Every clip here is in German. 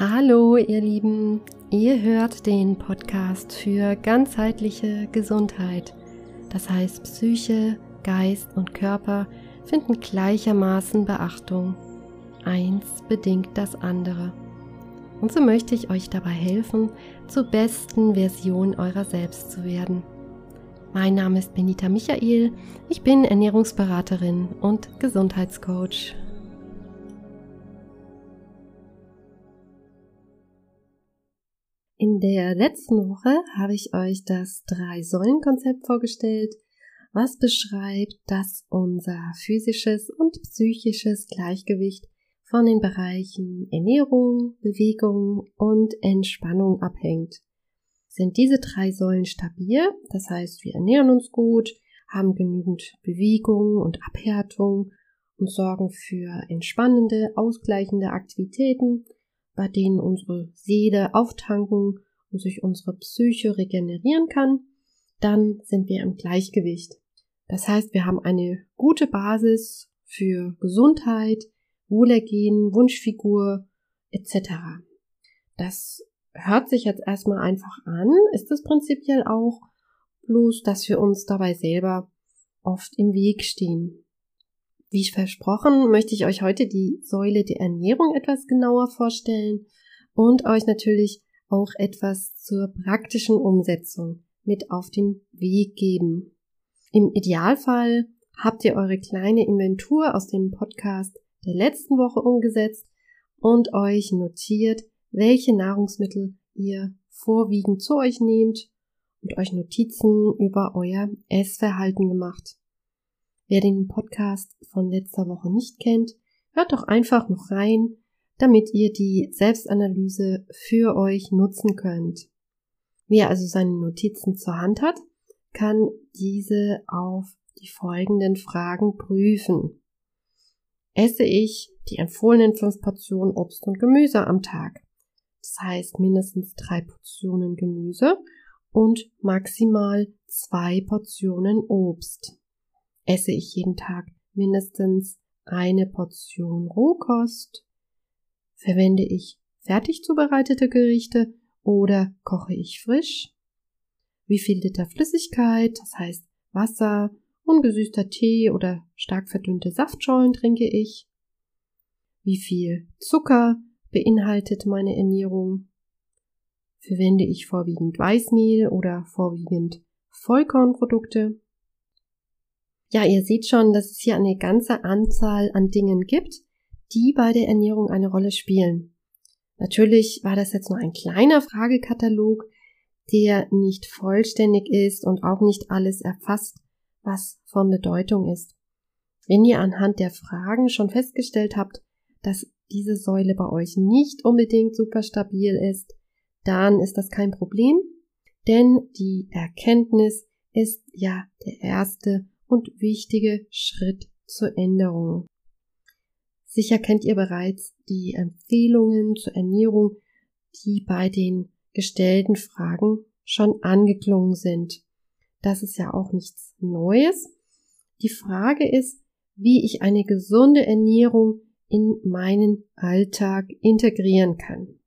Hallo ihr Lieben, ihr hört den Podcast für ganzheitliche Gesundheit. Das heißt, Psyche, Geist und Körper finden gleichermaßen Beachtung. Eins bedingt das andere. Und so möchte ich euch dabei helfen, zur besten Version eurer selbst zu werden. Mein Name ist Benita Michael, ich bin Ernährungsberaterin und Gesundheitscoach. In der letzten Woche habe ich euch das Drei-Säulen-Konzept vorgestellt, was beschreibt, dass unser physisches und psychisches Gleichgewicht von den Bereichen Ernährung, Bewegung und Entspannung abhängt. Sind diese drei Säulen stabil, das heißt wir ernähren uns gut, haben genügend Bewegung und Abhärtung und sorgen für entspannende, ausgleichende Aktivitäten, bei denen unsere Seele auftanken und sich unsere Psyche regenerieren kann, dann sind wir im Gleichgewicht. Das heißt, wir haben eine gute Basis für Gesundheit, Wohlergehen, Wunschfigur etc. Das hört sich jetzt erstmal einfach an, ist es prinzipiell auch, bloß dass wir uns dabei selber oft im Weg stehen. Wie versprochen, möchte ich euch heute die Säule der Ernährung etwas genauer vorstellen und euch natürlich auch etwas zur praktischen Umsetzung mit auf den Weg geben. Im Idealfall habt ihr eure kleine Inventur aus dem Podcast der letzten Woche umgesetzt und euch notiert, welche Nahrungsmittel ihr vorwiegend zu euch nehmt und euch Notizen über euer Essverhalten gemacht. Wer den Podcast von letzter Woche nicht kennt, hört doch einfach noch rein, damit ihr die Selbstanalyse für euch nutzen könnt. Wer also seine Notizen zur Hand hat, kann diese auf die folgenden Fragen prüfen. Esse ich die empfohlenen fünf Portionen Obst und Gemüse am Tag? Das heißt mindestens drei Portionen Gemüse und maximal zwei Portionen Obst esse ich jeden Tag mindestens eine Portion Rohkost? Verwende ich fertig zubereitete Gerichte oder koche ich frisch? Wie viel Liter Flüssigkeit, das heißt Wasser, ungesüßter Tee oder stark verdünnte Saftschollen trinke ich? Wie viel Zucker beinhaltet meine Ernährung? Verwende ich vorwiegend Weißmehl oder vorwiegend Vollkornprodukte? Ja, ihr seht schon, dass es hier eine ganze Anzahl an Dingen gibt, die bei der Ernährung eine Rolle spielen. Natürlich war das jetzt nur ein kleiner Fragekatalog, der nicht vollständig ist und auch nicht alles erfasst, was von Bedeutung ist. Wenn ihr anhand der Fragen schon festgestellt habt, dass diese Säule bei euch nicht unbedingt super stabil ist, dann ist das kein Problem, denn die Erkenntnis ist ja der erste und wichtige Schritt zur Änderung. Sicher kennt ihr bereits die Empfehlungen zur Ernährung, die bei den gestellten Fragen schon angeklungen sind. Das ist ja auch nichts Neues. Die Frage ist, wie ich eine gesunde Ernährung in meinen Alltag integrieren kann.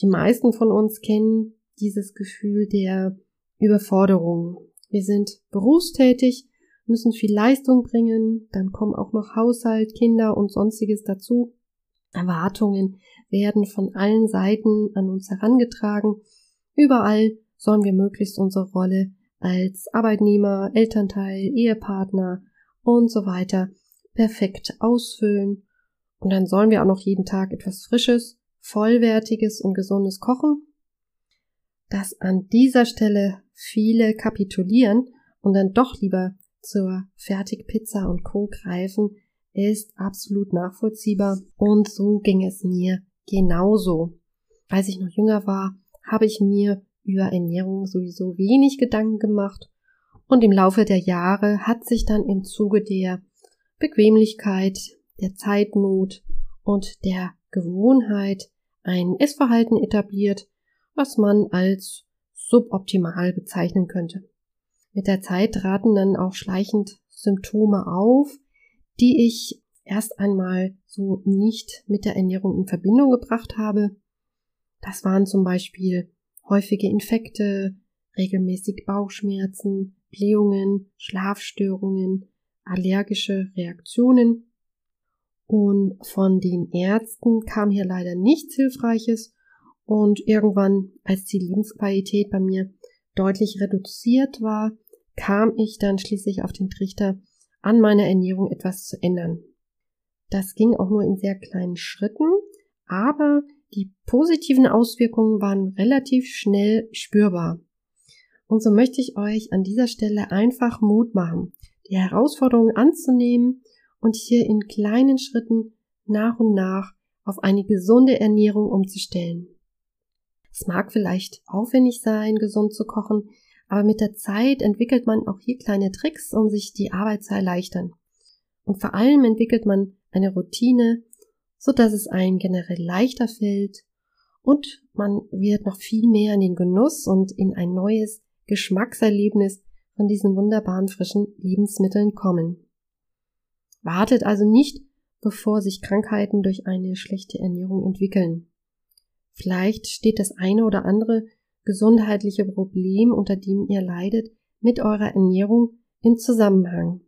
Die meisten von uns kennen dieses Gefühl der Überforderung. Wir sind berufstätig müssen viel Leistung bringen, dann kommen auch noch Haushalt, Kinder und sonstiges dazu. Erwartungen werden von allen Seiten an uns herangetragen. Überall sollen wir möglichst unsere Rolle als Arbeitnehmer, Elternteil, Ehepartner und so weiter perfekt ausfüllen. Und dann sollen wir auch noch jeden Tag etwas Frisches, Vollwertiges und Gesundes kochen. Dass an dieser Stelle viele kapitulieren und dann doch lieber zur Fertigpizza und Co. greifen, ist absolut nachvollziehbar und so ging es mir genauso. Als ich noch jünger war, habe ich mir über Ernährung sowieso wenig Gedanken gemacht und im Laufe der Jahre hat sich dann im Zuge der Bequemlichkeit, der Zeitnot und der Gewohnheit ein Essverhalten etabliert, was man als suboptimal bezeichnen könnte. Mit der Zeit traten dann auch schleichend Symptome auf, die ich erst einmal so nicht mit der Ernährung in Verbindung gebracht habe. Das waren zum Beispiel häufige Infekte, regelmäßig Bauchschmerzen, Blähungen, Schlafstörungen, allergische Reaktionen. Und von den Ärzten kam hier leider nichts Hilfreiches und irgendwann, als die Lebensqualität bei mir deutlich reduziert war, kam ich dann schließlich auf den Trichter, an meiner Ernährung etwas zu ändern. Das ging auch nur in sehr kleinen Schritten, aber die positiven Auswirkungen waren relativ schnell spürbar. Und so möchte ich euch an dieser Stelle einfach Mut machen, die Herausforderungen anzunehmen und hier in kleinen Schritten nach und nach auf eine gesunde Ernährung umzustellen. Es mag vielleicht aufwendig sein, gesund zu kochen, aber mit der Zeit entwickelt man auch hier kleine Tricks, um sich die Arbeit zu erleichtern. Und vor allem entwickelt man eine Routine, so dass es einem generell leichter fällt und man wird noch viel mehr in den Genuss und in ein neues Geschmackserlebnis von diesen wunderbaren frischen Lebensmitteln kommen. Wartet also nicht, bevor sich Krankheiten durch eine schlechte Ernährung entwickeln. Vielleicht steht das eine oder andere gesundheitliche Problem, unter dem ihr leidet, mit eurer Ernährung im Zusammenhang.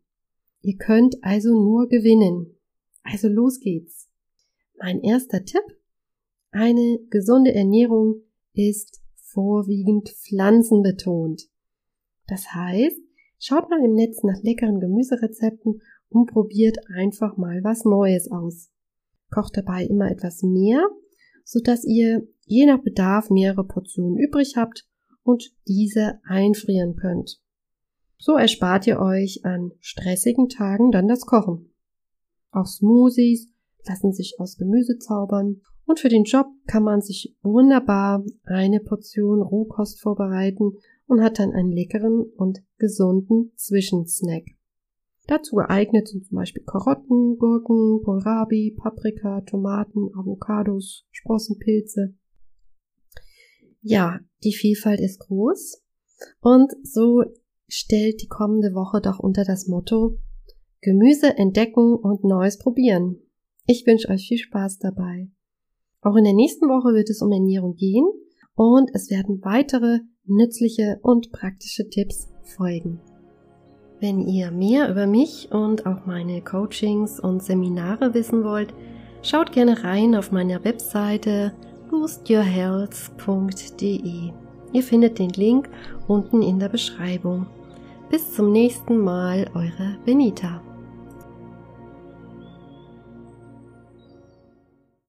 Ihr könnt also nur gewinnen. Also los geht's. Mein erster Tipp. Eine gesunde Ernährung ist vorwiegend pflanzenbetont. Das heißt, schaut mal im Netz nach leckeren Gemüserezepten und probiert einfach mal was Neues aus. Kocht dabei immer etwas mehr, so dass ihr je nach Bedarf mehrere Portionen übrig habt und diese einfrieren könnt. So erspart ihr euch an stressigen Tagen dann das Kochen. Auch Smoothies lassen sich aus Gemüse zaubern und für den Job kann man sich wunderbar eine Portion Rohkost vorbereiten und hat dann einen leckeren und gesunden Zwischensnack. Dazu geeignet sind zum Beispiel Karotten, Gurken, Kohlrabi, Paprika, Tomaten, Avocados, Sprossenpilze. Ja, die Vielfalt ist groß und so stellt die kommende Woche doch unter das Motto Gemüse entdecken und Neues probieren. Ich wünsche euch viel Spaß dabei. Auch in der nächsten Woche wird es um Ernährung gehen und es werden weitere nützliche und praktische Tipps folgen. Wenn ihr mehr über mich und auch meine Coachings und Seminare wissen wollt, schaut gerne rein auf meiner Webseite boostyourhealth.de. Ihr findet den Link unten in der Beschreibung. Bis zum nächsten Mal, eure Benita.